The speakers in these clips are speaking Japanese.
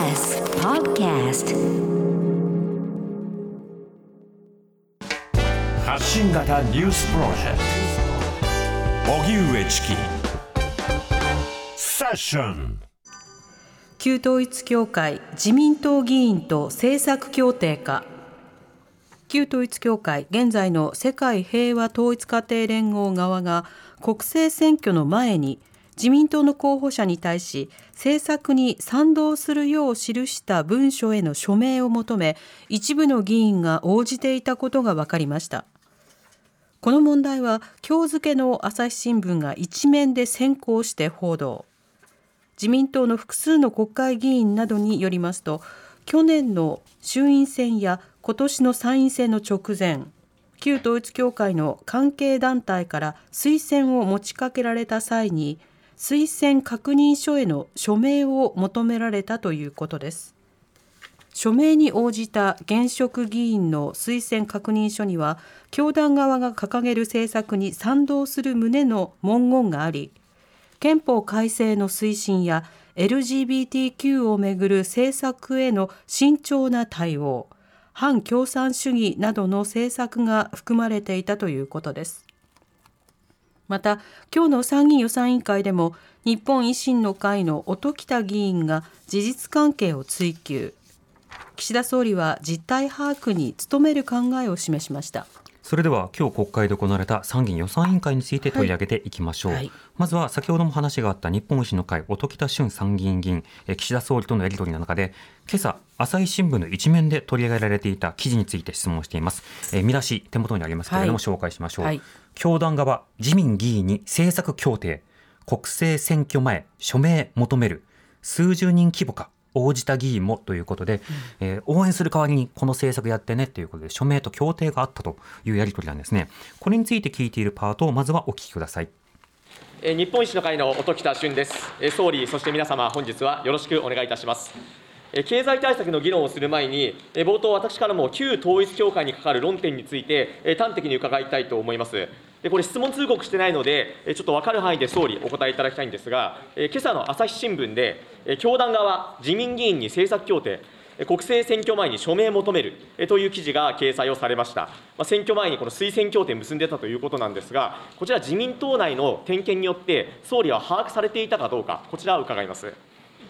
TBS Podcast. 発信型ニュースプロジェクト。荻上チキ。セッション。旧統一教会自民党議員と政策協定か旧統一教会現在の世界平和統一家庭連合側が国政選挙の前に自民党の候補者に対し政策に賛同するよう記した文書への署名を求め一部の議員が応じていたことが分かりました。この問題は今日付の朝日新聞が一面で先行して報道。自民党の複数の国会議員などによりますと去年の衆院選や今年の参院選の直前旧統一教会の関係団体から推薦を持ちかけられた際に推薦確認書への署名を求められたということです。署名に応じた現職議員の推薦確認書には教団側が掲げる政策に賛同する旨の文言があり憲法改正の推進や LGBTQ をめぐる政策への慎重な対応反共産主義などの政策が含まれていたということです。また今日の参議院予算委員会でも日本維新の会の音喜多議員が事実関係を追及。岸田総理は実態把握に努める考えを示しました。それでは今日国会で行われた参議院予算委員会について取り上げていきましょう、はい。はい、まずは先ほども話があった日本維新の会音喜多俊参議院議員岸田総理とのやり取りの中で今朝朝日新聞の一面で取り上げられていた記事について質問しています。え見出し手元にありますけれども、紹介しましょう、はい、教団側自民議員に政策協定国政選挙前署名求める。数十人規模か応じた議員もということで、うん、えー、応援する代わりにこの政策やってねということで署名と協定があったというやり取りなんですね。これについて聞いているパートをまずはお聞きください。日本維新の会の音喜多俊です。総理そして皆様本日はよろしくお願いいたします。経済対策の議論をする前に、冒頭、私からも旧統一教会にかかる論点について、端的に伺いたいと思います。でこれ、質問通告してないので、ちょっと分かる範囲で総理、お答えいただきたいんですが、今朝の朝日新聞で、教団側、自民議員に政策協定、国政選挙前に署名求めるという記事が掲載をされました、ま選挙前にこの推薦協定結んでたということなんですが、こちら、自民党内の点検によって、総理は把握されていたかどうか、こちら伺います。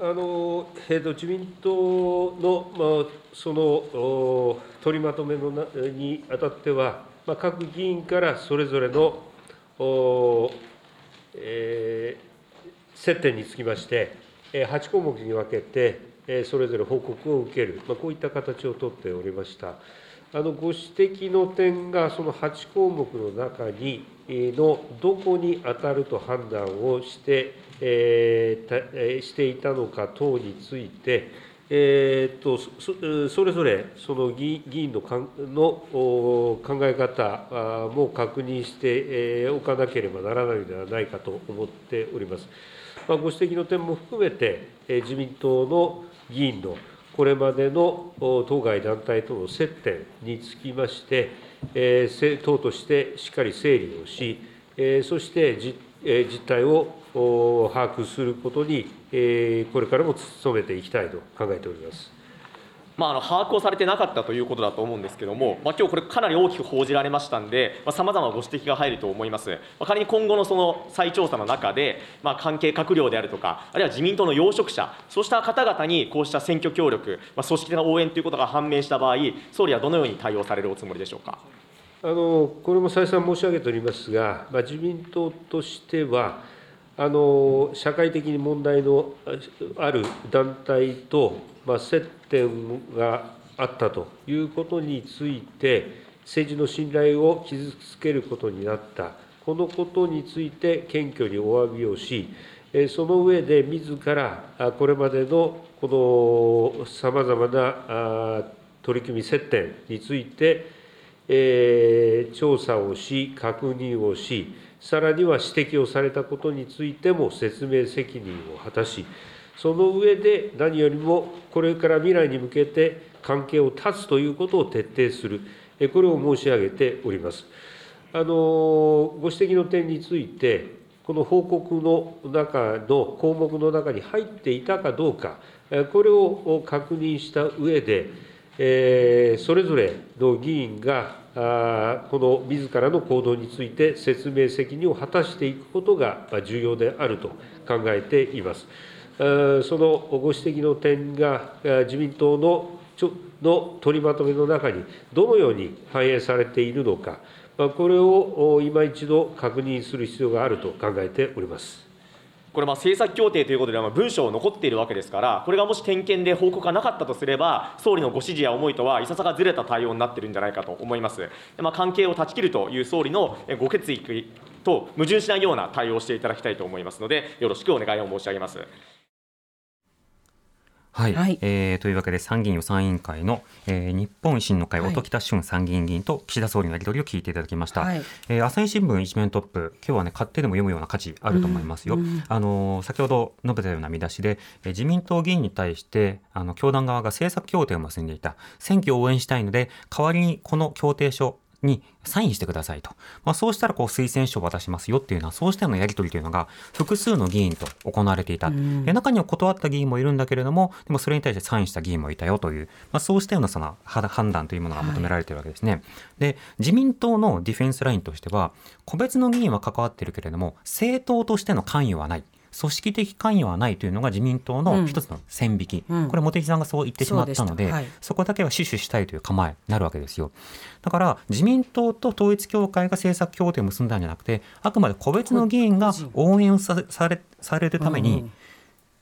あのえーと、自民党の、まあ、その取りまとめのなにあたっては、まあ、各議員からそれぞれの、えー、接点につきまして、8項目に分けて、それぞれ報告を受ける、まあ、こういった形をとっておりました。あのご指摘の点が、その8項目の中にのどこに当たると判断をして、えー、していたのか等について、えーと、とそれぞれその議員のかの考え方も確認しておかなければならないのではないかと思っております。まあ、ご指摘の点も含めて、自民党の議員のこれまでの当該団体との接点につきまして、党としてしっかり整理をし、そして実態を把握することに、これからも努めていきたいと考えております。まあ、あの把握をされてなかったということだと思うんですけれども、まあ今日これ、かなり大きく報じられましたんで、さまざ、まご指摘が入ると思います、まあ、仮に今後のその再調査の中で、まあ、関係閣僚であるとか、あるいは自民党の要職者、そうした方々にこうした選挙協力、まあ、組織的な応援ということが判明した場合、総理はどのように対応されるおつもりでしょうか？あのこれも再三申し上げておりますが、まあ、自民党としては、あの社会的に問題のある団体と、まあ、接点があったということについて、政治の信頼を傷つけることになった、このことについて謙虚にお詫びをし、その上で自らこれまでのこのさまざまな取り組み、接点について、調査をし、確認をし、さらには指摘をされたことについても説明責任を果たし、その上で何よりもこれから未来に向けて関係を断つということを徹底する、これを申し上げております。あのご指摘の点について、この報告の中の項目の中に入っていたかどうか、これを確認した上で、それぞれの議員が、この自らの行動について説明責任を果たしていくことが重要であると考えています。そのご指摘の点が自民党のの取りまとめの中にどのように反映されているのか、これを今一度確認する必要があると考えております。これ、政策協定ということで、文書残っているわけですから、これがもし点検で報告がなかったとすれば、総理のご指示や思いとはいささかずれた対応になっているんじゃないかと思います。まあ、関係を断ち切るという総理のご決意と矛盾しないような対応をしていただきたいと思いますので、よろしくお願いを申し上げます。はい、はい、えー、というわけで参議院予算委員会の、えー、日本維新の会、音喜多俊参議院議員と岸田総理のやり取りを聞いていただきました、はい、えー、朝日新聞一面トップ今日はね買ってでも読むような価値あると思いますよ、うんうん、あの先ほど述べたような見出しで、えー、自民党議員に対してあの教団側が政策協定を結んでいた。選挙を応援したいので代わりにこの協定書にサインしてくださいと。まあ、そうしたらこう推薦書を渡しますよっていうのは、そうしたようなやり取りというのが複数の議員と行われていた。で中には断った議員もいるんだけれども、でもそれに対してサインした議員もいたよという、まあ、そうしたようなその判断というものが求められているわけですね。はい、で、自民党のディフェンスラインとしては、個別の議員は関わっているけれども、政党としての関与はない。組織的関与はないというのが自民党の一つの線引き、うん、これ、茂木さんがそう言ってしまったので、そはい、そこだけは死守したいという構えになるわけですよ。だから自民党と統一教会が政策協定を結んだんじゃなくて、あくまで個別の議員が応援されされるために、うん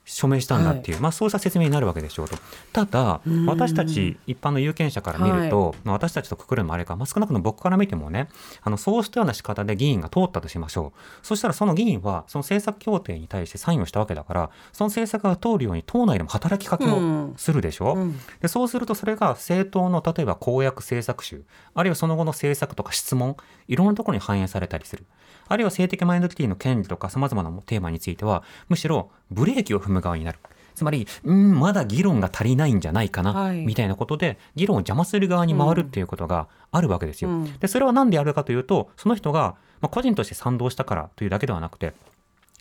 署名したんだっていう、はい、まあ、そうした説明になるわけでしょうと。ただ、私たち一般の有権者から見ると、はい、まあ、私たちとくくるのもあれか、まあ、少なくとも僕から見てもね、あのそうしたような仕方で議員が通ったとしましょう。そしたらその議員は、その政策協定に対してサインをしたわけだから、その政策が通るように党内でも働きかけをするでしょ？うん、でそうすると、それが政党の例えば公約政策集、あるいはその後の政策とか質問、いろんなところに反映されたりする。あるいは性的マイノリティの権利とか様々なテーマについては、むしろブレーキを踏む側になる。つまり、うん、まだ議論が足りないんじゃないかな、はい、みたいなことで、議論を邪魔する側に回るっていうことがあるわけですよ。うん、で、それは何でやるかというと、その人が、まあ、個人として賛同したからというだけではなくて、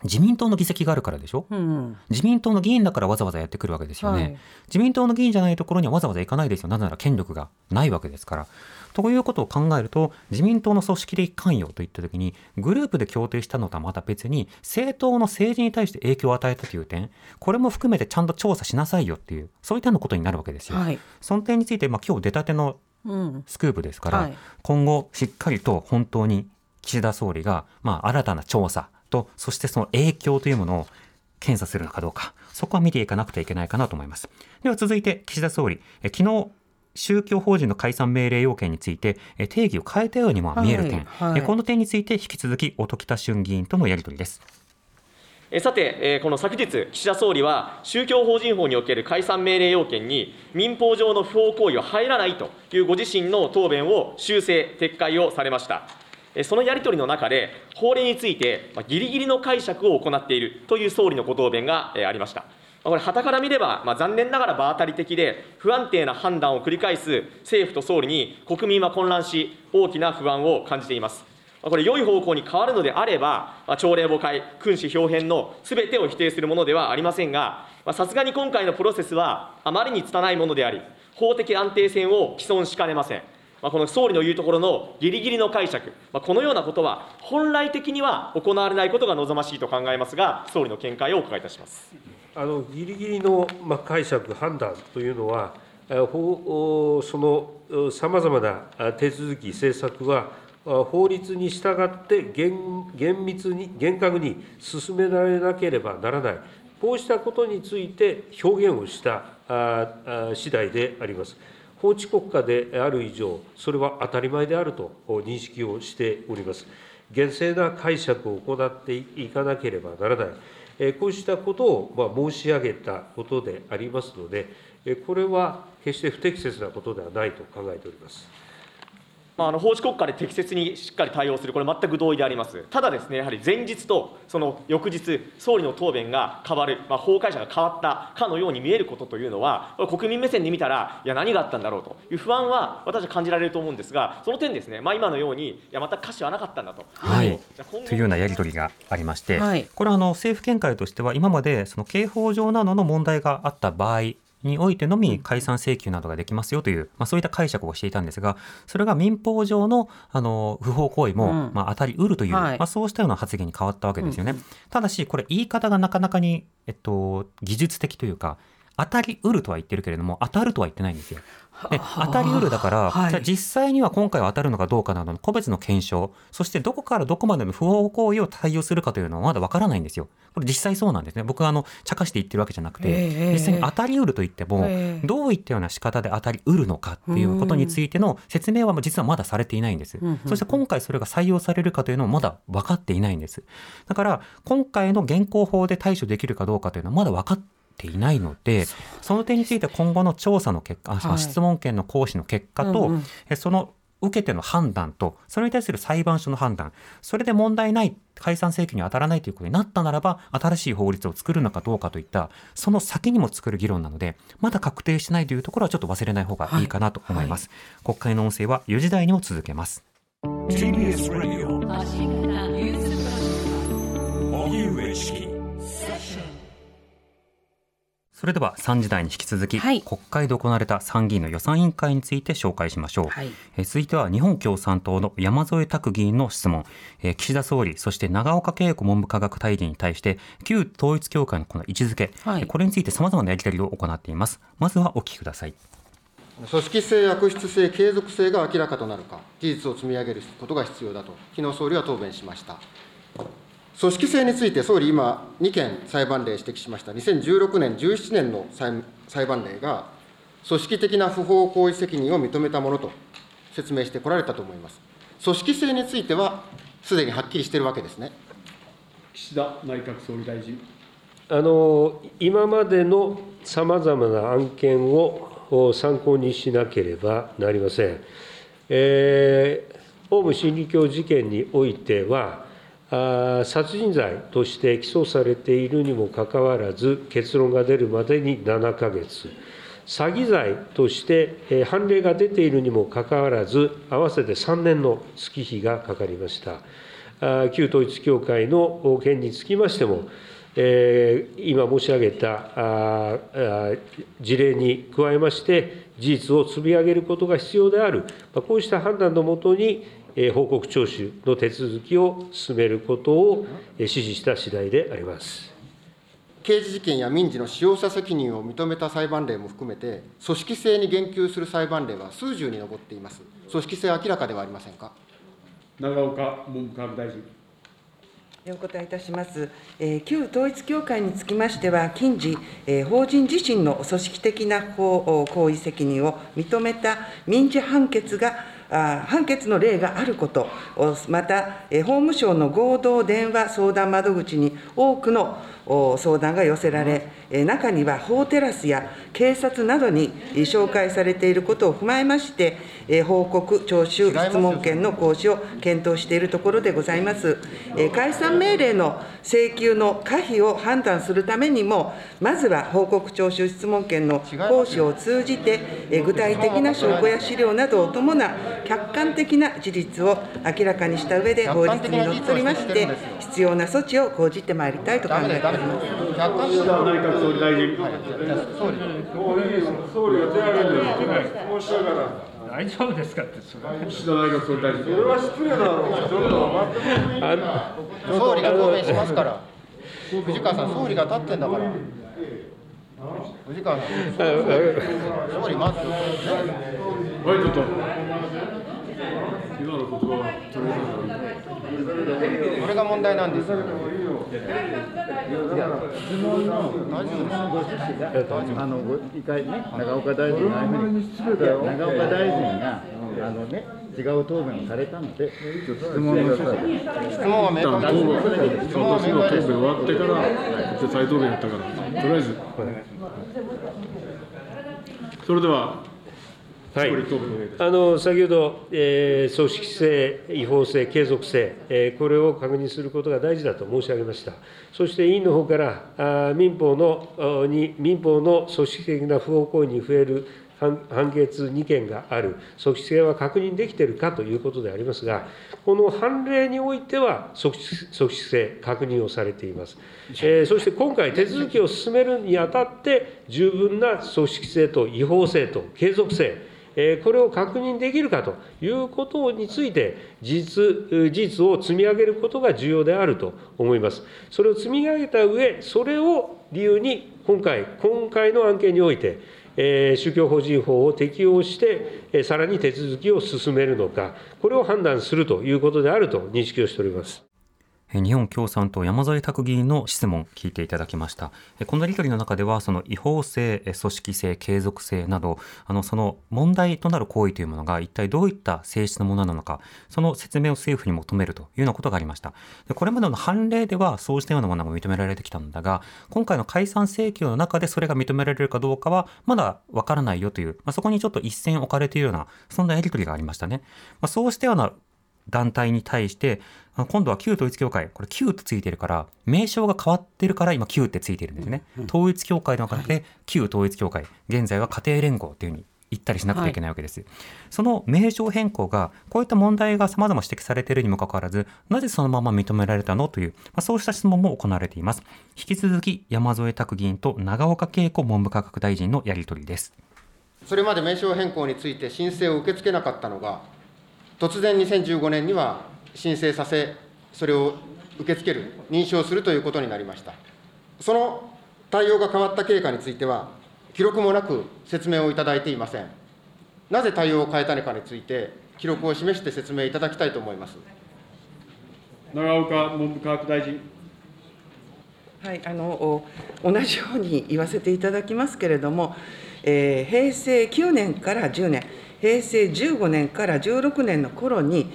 自民党の議席があるからでしょ、うん、自民党の議員だからわざわざやってくるわけですよね、はい、自民党の議員じゃないところにはわざわざ行かないですよ。なぜなら権力がないわけですから。ということを考えると自民党の組織的関与といった時にグループで協定したのとはまた別に政党の政治に対して影響を与えたという点これも含めてちゃんと調査しなさいよっていうそういったのことになるわけですよ。はい、その点について、まあ、今日出たてのスクープですから、うんはい、今後しっかりと本当に岸田総理が、まあ、新たな調査とそしてその影響というものを検査するのかどうか。そこは見ていかなくてはいけないかなと思います。では続いて岸田総理。え昨日宗教法人の解散命令要件について定義を変えたようにも見える点、はいはい、この点について引き続き音喜多俊議員とのやり取りです。さて、この昨日、岸田総理は宗教法人法における解散命令要件に民法上の不法行為は入らないというご自身の答弁を修正、撤回をされました。そのやり取りの中で、法令についてぎりぎりの解釈を行っているという総理のご答弁がありました。これ、はたから見れば、まあ、残念ながら場当たり的で、不安定な判断を繰り返す政府と総理に、国民は混乱し、大きな不安を感じています。これ、良い方向に変わるのであれば、朝令暮改、君子表変のすべてを否定するものではありませんが、さすがに今回のプロセスは、あまりに拙いものであり、法的安定性を毀損しかねません。まあ、この総理の言うところのぎりぎりの解釈、まあ、このようなことは、本来的には行われないことが望ましいと考えますが、総理の見解をお伺いいたします。あのぎりぎりの、解釈、判断というのは、そのさまざまな手続き、政策は、法律に従って厳厳密に、厳格に進められなければならない、こうしたことについて表現をした次第であります。法治国家である以上、それは当たり前であると認識をしております。厳正な解釈を行っていかなければならない。こうしたことを申し上げたことでありますので、これは決して不適切なことではないと考えております。まあ、あの法治国家で適切にしっかり対応する、これ、全く同意であります。ただですね、やはり前日とその翌日、総理の答弁が変わる、まあ、法解釈が変わった。かのように見えることというのは、国民目線で見たら、いや、何があったんだろうと。いう不安は、私は感じられると思うんですが、その点ですね、まあ、今のように、いや、また歌詞はなかったんだと。はい、というようなやり取りがありまして、はいこれはあの政府見解としては、今までその刑法上などの問題があった場合においてのみ解散請求などができますよという、まあ、そういった解釈をしていたんですが、それが民法上のあの不法行為も、うんまあ、当たりうるという、はいまあ、そうしたような発言に変わったわけですよね。うんうただし、これ、言い方がなかなかに、えっと、技術的というか、当たりうるとは言ってるけれども、当たるとは言ってないんですよ。で当たりうるだから、はいじゃあ実際には今回は当たるのかどうかなどの個別の検証、そしてどこからどこまでの不法行為を対応するかというのはまだわからないんですよ。これ実際そうなんですね。僕はあの茶化して言ってるわけじゃなくて、ええ実際に当たりうると言っても、ええどういったような仕方で当たりうるのかっていうことについての説明は実はまだされていないんです。うんうんそして今回それが採用されるかというのもまだ分かっていないんです。だから今回の現行法で対処できるかどうかというのはまだ分かっていないので、その点について今後の調査の結果、あはい。質問権の行使の結果と、うんうん。えその受けての判断と、それに対する裁判所の判断、それで問題ない、解散請求に当たらないということになったならば、新しい法律を作るのかどうかといった、その先にも作る議論なので、まだ確定してないというところはちょっと忘れない方がい。いかなと思います。国会の音声は4時台にも続けます。TBS Radio 荻上チキそれでは3時台に引き続き、はい。国会で行われた参議院の予算委員会について紹介しましょう。はい。えー続いては日本共産党の山添拓議員の質問、えー岸田総理そして長岡恵子文部科学大臣に対して旧統一教会のこの位置づけ、はい。えーこれについてさまざまなやり取りを行っています。まずはお聞きください。組織性、悪質性、継続性が明らかとなるか、事実を積み上げることが必要だと、昨日総理は答弁しました。組織性について、総理、今、2件裁判例指摘しました、2016年、17年の裁裁判例が、組織的な不法行為責任を認めたものと説明してこられたと思います。組織性については、すでにはっきりしているわけですね。岸田内閣総理大臣。あの今までのさまざまな案件をお参考にしなければなりません。えーオウム真理教事件においては、殺人罪として起訴されているにもかかわらず、結論が出るまでに7か月、詐欺罪として判例が出ているにもかかわらず、合わせて3年の月日がかかりました。旧統一教会の件につきましても、え今申し上げた事例に加えまして、事実を積み上げることが必要である、こうした判断のもとに、報告徴収の手続きを進めることをえー指示した次第であります。刑事事件や民事の使用者責任を認めた裁判例も含めて、組織性に言及する裁判例は数十に上っています。組織性は明らかではありませんか？長岡文部科学大臣。お答えいたします。えー旧統一教会につきましては、近時、えー法人自身の組織的な法行為責任を認めた民事判決が、あ判決の例があること、また、法務省の合同電話相談窓口に多くの相談が寄せられ、中には法テラスや警察などにえー紹介されていることを踏まえまして、えー報告、徴収、質問権の行使を検討しているところでございます。えー解散命令の請求の可否を判断するためにも、まずは報告徴収質問権の行使を通じて、えー具体的な証拠や資料などを伴う客観的な事実を明らかにした上で、法律にのっとりまして、必要な措置を講じてまいりたいと考えております。客観的岸田内閣総理大臣。大丈夫ですかって、それ。岸田内閣総理大臣。それは失礼だろ総理が答弁しますから。藤川さん、総理が立ってんだから。藤川さん、総理待ってね。はい、ちょっと。今の言葉はこれが問題なんですよ。あのご一回ね、長岡大臣がああいうふうに、長岡大臣が、あのね、違う答弁をされたので、質問の趣旨で。質問は明確です。質問は私の答弁明確です。終わってから、こっち再答弁やったから、とりあえず。それでは、はい、あの先ほど、えー、組織性、違法性、継続性、えー、これを確認することが大事だと申し上げました。そして委員の方からあ民法のに民法の組織的な不法行為に増える判決2件がある、組織性は確認できているかということでありますが、この判例においては組織性、確認をされています。えー、そして今回、手続きを進めるにあたって、十分な組織性と違法性と継続性、これを確認できるかということについて、事実、事実を積み上げることが重要であると思います。それを積み上げた上、それを理由に、今回、今回の案件において、宗教法人法を適用して、さらに手続きを進めるのか、これを判断するということであると認識をしております。日本共産党山添拓議員の質問聞いていただきました。このやり取りの中ではその違法性組織性継続性などあのその問題となる行為というものが一体どういった性質のものなのかその説明を政府に求めるというようなことがありました。これまでの判例ではそうしたようなものが認められてきたんだが今回の解散請求の中でそれが認められるかどうかはまだわからないよという、まあ、そこにちょっと一線置かれているようなそんなやり取りがありましたね、まあ、そうしたような団体に対して、今度は旧統一教会、これ旧ってついてるから、名称が変わってるから今旧ってついてるんですね。統一教会の中で旧統一教会、現在は家庭連合っていうふうに言ったりしなくてはいけないわけです。はい、その名称変更が、こういった問題が様々指摘されているにもかかわらず、なぜそのまま認められたの？という、まあ、そうした質問も行われています。引き続き、山添拓議員と長岡恵子文部科学大臣のやり取りです。それまで名称変更について申請を受け付けなかったのが、突然2015年には申請させ、それを受け付ける、認証するということになりました。その対応が変わった経過については、記録もなく説明をいただいていません。なぜ対応を変えたのかについて、記録を示して説明いただきたいと思います。永岡文部科学大臣。はい、あの同じように言わせていただきますけれども、えー、平成9年から10年、平成15年から16年の頃に、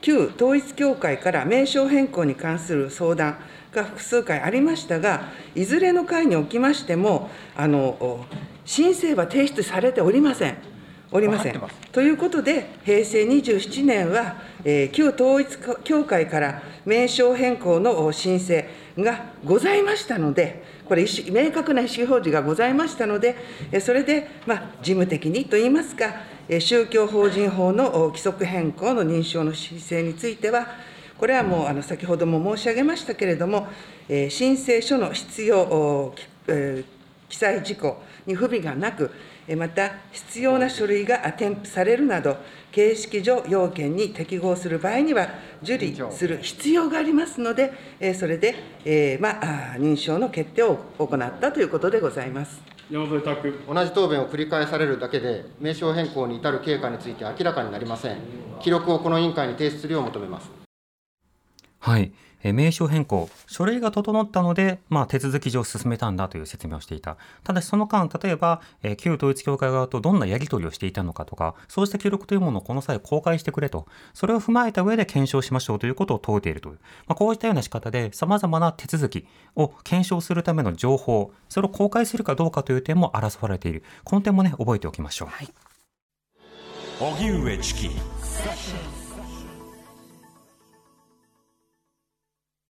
旧統一教会から名称変更に関する相談が複数回ありましたが、いずれの会におきましても、あの申請は提出されておりません。おりません。ということで、平成27年は、えー、旧統一教会から名称変更の申請がございましたので、これ、明確な意思表示がございましたので、それで、まあ、事務的にといいますか、宗教法人法の規則変更の認証の申請については、これはもうあの先ほども申し上げましたけれども、申請書の必要、記載事項に不備がなく、また必要な書類が添付されるなど、形式上要件に適合する場合には、受理する必要がありますので、それで、えまあ、認証の決定を行ったということでございます。山添拓同じ答弁を繰り返されるだけで、名称変更に至る経過について明らかになりません。記録をこの委員会に提出するよう求めます。はい。え名称変更、書類が整ったので、まあ、手続き上進めたんだという説明をしていた。ただしその間、例えば、え旧統一教会側とどんなやり取りをしていたのかとか、そうした記録というものをこの際公開してくれと、それを踏まえた上で検証しましょうということを問うているという、まあ、こういったような仕方で様々な手続きを検証するための情報、それを公開するかどうかという点も争われている。この点もね、覚えておきましょう。はい、荻上チキ